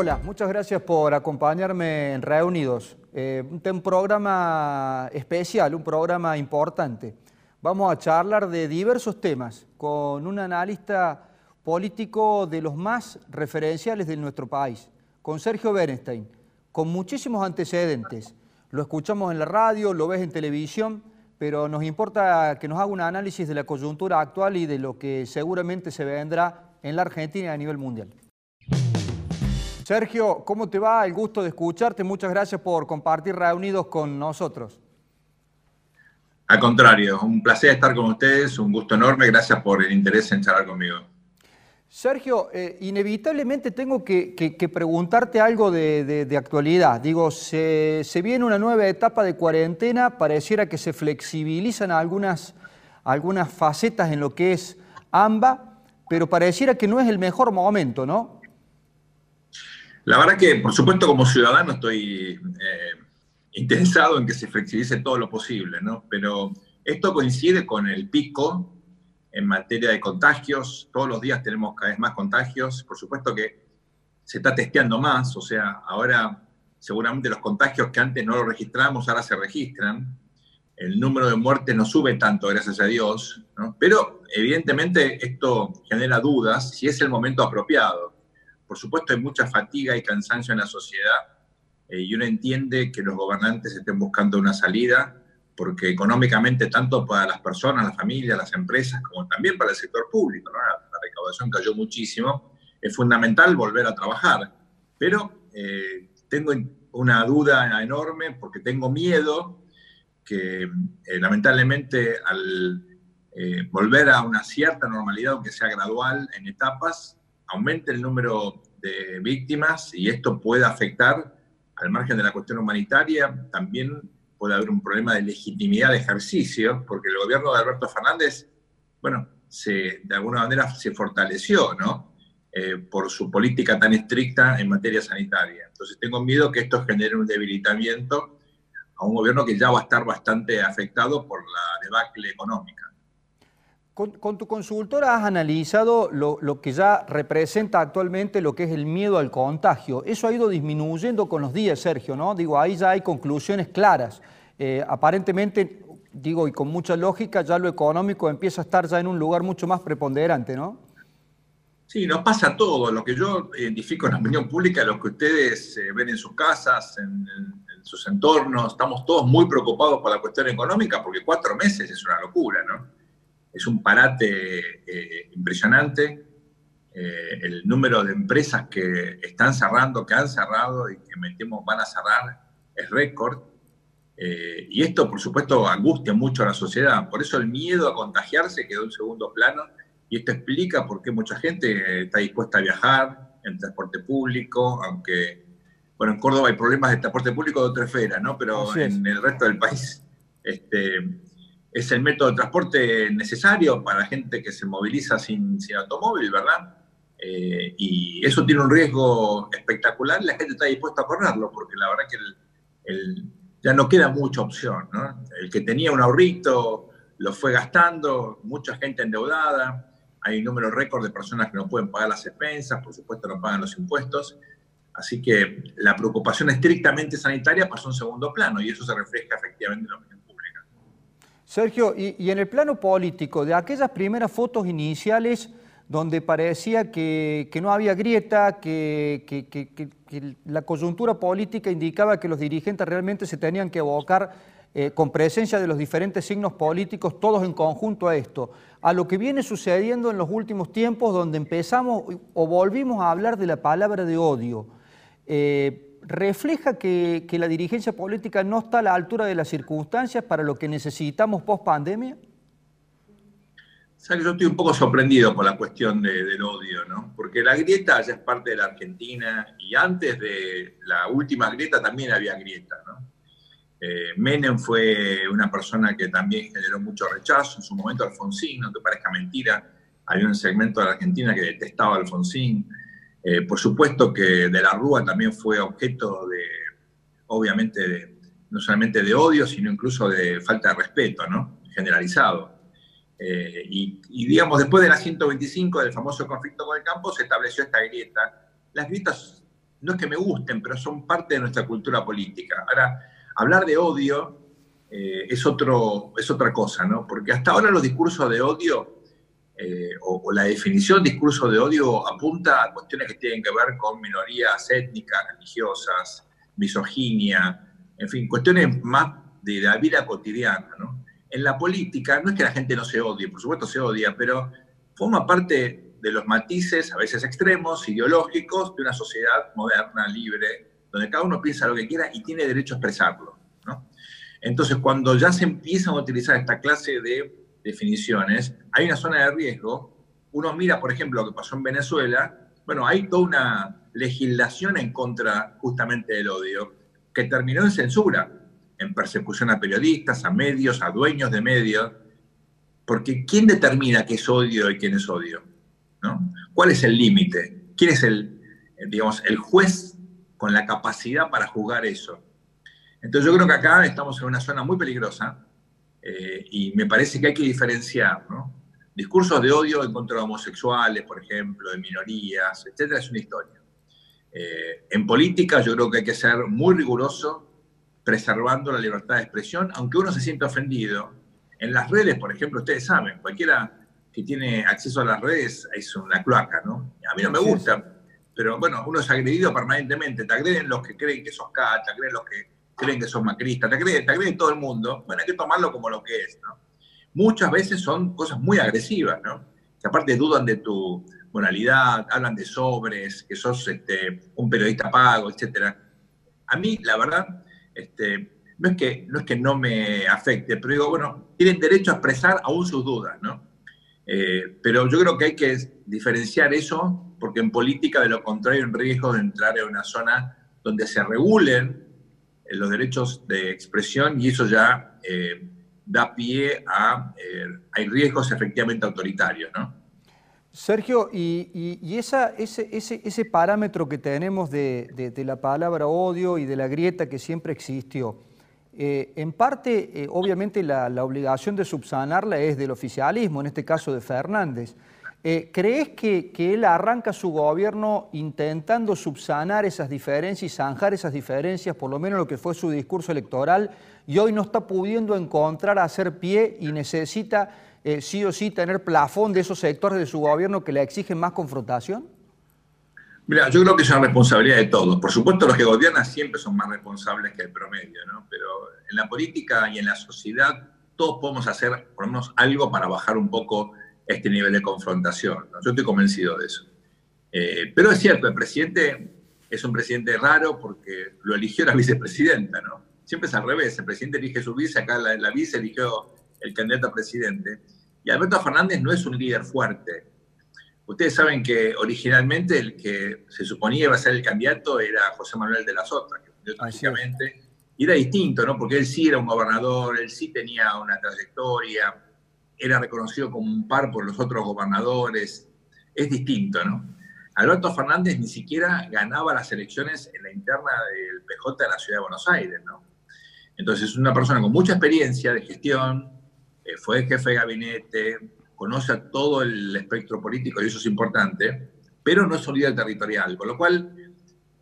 Hola, muchas gracias por acompañarme en Reunidos. Eh, un programa especial, un programa importante. Vamos a charlar de diversos temas con un analista político de los más referenciales de nuestro país, con Sergio Bernstein, con muchísimos antecedentes. Lo escuchamos en la radio, lo ves en televisión, pero nos importa que nos haga un análisis de la coyuntura actual y de lo que seguramente se vendrá en la Argentina y a nivel mundial. Sergio, ¿cómo te va? El gusto de escucharte. Muchas gracias por compartir reunidos con nosotros. Al contrario, un placer estar con ustedes, un gusto enorme. Gracias por el interés en charlar conmigo. Sergio, eh, inevitablemente tengo que, preguntarte algo de, actualidad. Digo, se, viene una nueva etapa de cuarentena, pareciera que se flexibilizan algunas, algunas facetas en lo que es AMBA, pero pareciera que no es el mejor momento, ¿no? La verdad que, por supuesto, como ciudadano estoy eh, interesado en que se flexibilice todo lo posible, ¿no? Pero esto coincide con el pico en materia de contagios. Todos los días tenemos cada vez más contagios. Por supuesto que se está testeando más, o sea, ahora seguramente los contagios que antes no los registramos, ahora se registran. El número de muertes no sube tanto, gracias a Dios, ¿no? pero evidentemente esto genera dudas si es el momento apropiado. Por supuesto, hay mucha fatiga y cansancio en la sociedad eh, y uno entiende que los gobernantes estén buscando una salida porque económicamente, tanto para las personas, las familias, las empresas, como también para el sector público, la, recaudación cayó muchísimo, es fundamental volver a trabajar. Pero eh, tengo una duda enorme porque tengo miedo que eh, lamentablemente al volver a una cierta normalidad, aunque sea gradual, en etapas, aumente el número de víctimas y esto puede afectar, al margen de la cuestión humanitaria, también puede haber un problema de legitimidad de ejercicio, porque el gobierno de Alberto Fernández, bueno, se, de alguna manera se fortaleció, ¿no? Eh, por su política tan estricta en materia sanitaria. Entonces tengo miedo que esto genere un debilitamiento a un gobierno que ya va a estar bastante afectado por la debacle económica. Con, tu consultora has analizado lo, que ya representa actualmente lo que es el miedo al contagio. Eso ha ido disminuyendo con los días, Sergio, ¿no? Digo, ahí ya hay conclusiones claras. Eh, aparentemente, digo, y con mucha lógica, ya lo económico empieza a estar ya en un lugar mucho más preponderante, ¿no? Sí, nos pasa todo. Lo que yo identifico en la opinión pública, lo que ustedes eh, ven en sus casas, en, en sus entornos, estamos todos muy preocupados por la cuestión económica porque cuatro meses es una locura, ¿no? Es un parate eh, impresionante. Eh, el número de empresas que están cerrando, que han cerrado y que metemos van a cerrar es récord. Eh, y esto, por supuesto, angustia mucho a la sociedad. Por eso el miedo a contagiarse quedó en segundo plano. Y esto explica por qué mucha gente está dispuesta a viajar en transporte público, aunque, bueno, en Córdoba hay problemas de transporte público de otra esfera, ¿no? Pero en el resto del país este, es el método de transporte necesario para la gente que se moviliza sin, automóvil, ¿verdad? Eh, y eso tiene un riesgo espectacular y la gente está dispuesta a correrlo, porque la verdad que ya no queda mucha opción, ¿no? El que tenía un ahorrito lo fue gastando, mucha gente endeudada, hay un número récord de personas que no pueden pagar las expensas, por supuesto no pagan los impuestos, así que la preocupación estrictamente sanitaria pasó en segundo plano y eso se refleja efectivamente en opinión Sergio, y, en el plano político, de aquellas primeras fotos iniciales donde parecía que, no había grieta, que, la coyuntura política indicaba que los dirigentes realmente se tenían que abocar eh, con presencia de los diferentes signos políticos, todos en conjunto a esto, a lo que viene sucediendo en los últimos tiempos donde empezamos o volvimos a hablar de la palabra de odio. Eh, refleja que, la dirigencia política no está a la altura de las circunstancias para lo que necesitamos post pandemia? Yo estoy un poco sorprendido por la cuestión del odio, ¿no? Porque la grieta ya es parte de la Argentina y antes de la última grieta también había grieta, ¿no? Eh, Menem fue una persona que también generó mucho rechazo, en su momento Alfonsín, no te parezca mentira, había un segmento de la Argentina que detestaba Alfonsín. Eh, por supuesto que de la Rúa también fue objeto de, obviamente, no solamente de odio, sino incluso de falta de respeto, ¿no? Generalizado. Eh, y, digamos, después de la 125, del famoso conflicto con el campo, se estableció esta grieta. Las grietas no es que me gusten, pero son parte de nuestra cultura política. Ahora, hablar de odio eh, es, otro, es otra cosa, ¿no? Porque hasta ahora los discursos de odio eh, o, la definición de discurso de odio apunta a cuestiones que tienen que ver con minorías étnicas, religiosas, misoginia, en fin, cuestiones más de la vida cotidiana, ¿no? En la política no es que la gente no se odie, por supuesto se odia, pero forma parte de los matices, a veces extremos, ideológicos, de una sociedad moderna, libre, donde cada uno piensa lo que quiera y tiene derecho a expresarlo. ¿no? Entonces, cuando ya se empiezan a utilizar esta clase de definiciones, hay una zona de riesgo. Uno mira, por ejemplo, lo que pasó en Venezuela, bueno, hay toda una legislación en contra justamente del odio, que terminó en censura, en persecución a periodistas, a medios, a dueños de medios, porque ¿quién determina qué es odio y quién es odio? ¿Cuál es el límite? ¿Quién es el, digamos, el juez con la capacidad para juzgar eso? Entonces yo creo que acá estamos en una zona muy peligrosa eh, y me parece que hay que diferenciar, ¿no? Discursos de odio en contra de homosexuales, por ejemplo, de minorías, etcétera, es una historia. Eh, en política yo creo que hay que ser muy riguroso preservando la libertad de expresión, aunque uno se sienta ofendido. En las redes, por ejemplo, ustedes saben, cualquiera que tiene acceso a las redes es una cloaca, ¿no? A mí no me gusta, pero bueno, uno es agredido permanentemente. Te agreden los que creen que sos K, te agreden los que creen que sos macrista, te agreden, te agreden todo el mundo. Bueno, hay que tomarlo como lo que es, ¿no? Muchas veces son cosas muy agresivas, ¿no? Que aparte dudan de tu moralidad, hablan de sobres, que sos este, un periodista pago, etc. A mí, la verdad, este, no, es que, no me afecte, pero digo, bueno, tienen derecho a expresar aún sus dudas, ¿no? Eh, pero yo creo que hay que diferenciar eso, porque en política, de lo contrario, en riesgo de entrar en una zona donde se regulen los derechos de expresión y eso ya eh, da pie a, hay riesgos efectivamente autoritarios, ¿no? Sergio, y, esa, ese, ese, ese, parámetro que tenemos de, de, la palabra odio y de la grieta que siempre existió, eh, en parte, eh, obviamente, la, obligación de subsanarla es del oficialismo, en este caso de Fernández. Eh, ¿Crees que, él arranca su gobierno intentando subsanar esas diferencias y zanjar esas diferencias, por lo menos lo que fue su discurso electoral, y hoy no está pudiendo encontrar, hacer pie y necesita sí o sí tener plafón de esos sectores de su gobierno que le exigen más confrontación? Mira, yo creo que es una responsabilidad de todos. Por supuesto, los que gobiernan siempre son más responsables que el promedio, ¿no? Pero en la política y en la sociedad todos podemos hacer, por lo menos, algo para bajar un poco este nivel de confrontación. Yo estoy convencido de eso. Eh, pero es cierto, el presidente es un presidente raro porque lo eligió la vicepresidenta, ¿no? Siempre es al revés, el presidente elige su vice, acá la, la vice eligió el candidato a presidente. Y Alberto Fernández no es un líder fuerte, Ustedes saben que originalmente el que se suponía iba a ser el candidato era José Manuel de la Sota, que murió trágicamente. Y era distinto, ¿no? Porque él sí era un gobernador, él sí tenía una trayectoria, era reconocido como un par por los otros gobernadores. Es distinto, ¿no? Alberto Fernández ni siquiera ganaba las elecciones en la interna del PJ de la ciudad de Buenos Aires, ¿no? Entonces, es una persona con mucha experiencia de gestión, eh, fue jefe de gabinete, conoce a todo el espectro político y eso es importante, pero no es un líder territorial, con lo cual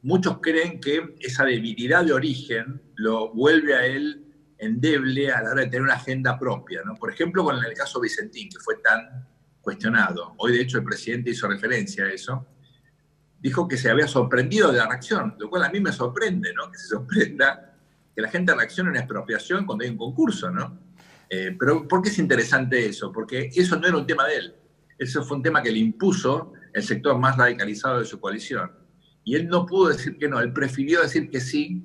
muchos creen que esa debilidad de origen lo vuelve a él endeble a la hora de tener una agenda propia. ¿no? Por ejemplo, con el caso Vicentín, que fue tan cuestionado. Hoy, de hecho, el presidente hizo referencia a eso. Dijo que se había sorprendido de la reacción, lo cual a mí me sorprende, ¿no? Que se sorprenda que la gente reaccione en expropiación cuando hay un concurso, ¿no? Eh, pero ¿por qué es interesante eso? Porque eso no era un tema de él. Eso fue un tema que le impuso el sector más radicalizado de su coalición. Y él no pudo decir que no, él prefirió decir que sí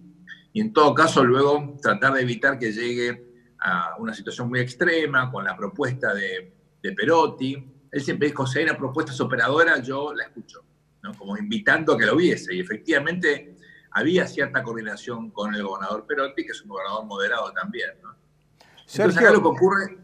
y en todo caso luego tratar de evitar que llegue a una situación muy extrema con la propuesta de, de Perotti. Él siempre dijo, si hay una propuesta superadora, yo la escucho, ¿no? como invitando a que lo viese. Y efectivamente había cierta coordinación con el gobernador Perotti, que es un gobernador moderado también. ¿no? Entonces acá lo que ocurre,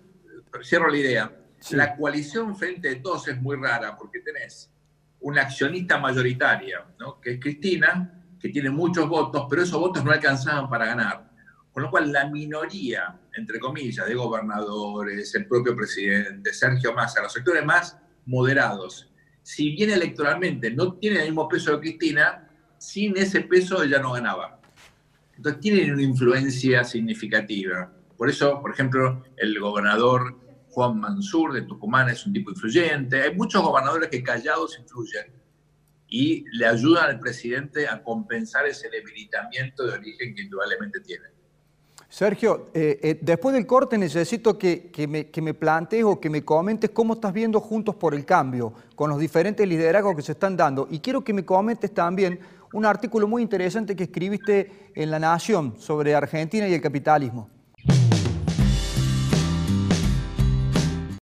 cierro la idea, la coalición frente de todos es muy rara porque tenés una accionista mayoritaria, ¿no? que es Cristina, que tiene muchos votos, pero esos votos no alcanzaban para ganar. Con lo cual la minoría, entre comillas, de gobernadores, el propio presidente, Sergio Massa, los sectores más moderados, si bien electoralmente no tienen el mismo peso de Cristina, sin ese peso ella no ganaba. Entonces tienen una influencia significativa. Por eso, por ejemplo, el gobernador Juan Mansur de Tucumán es un tipo influyente. Hay muchos gobernadores que callados influyen y le ayudan al presidente a compensar ese debilitamiento de origen que indudablemente tiene. Sergio, eh, eh, después del corte necesito que, me, que me plantees o que me comentes cómo estás viendo Juntos por el Cambio, con los diferentes liderazgos que se están dando. Y quiero que me comentes también un artículo muy interesante que escribiste en La Nación sobre Argentina y el capitalismo.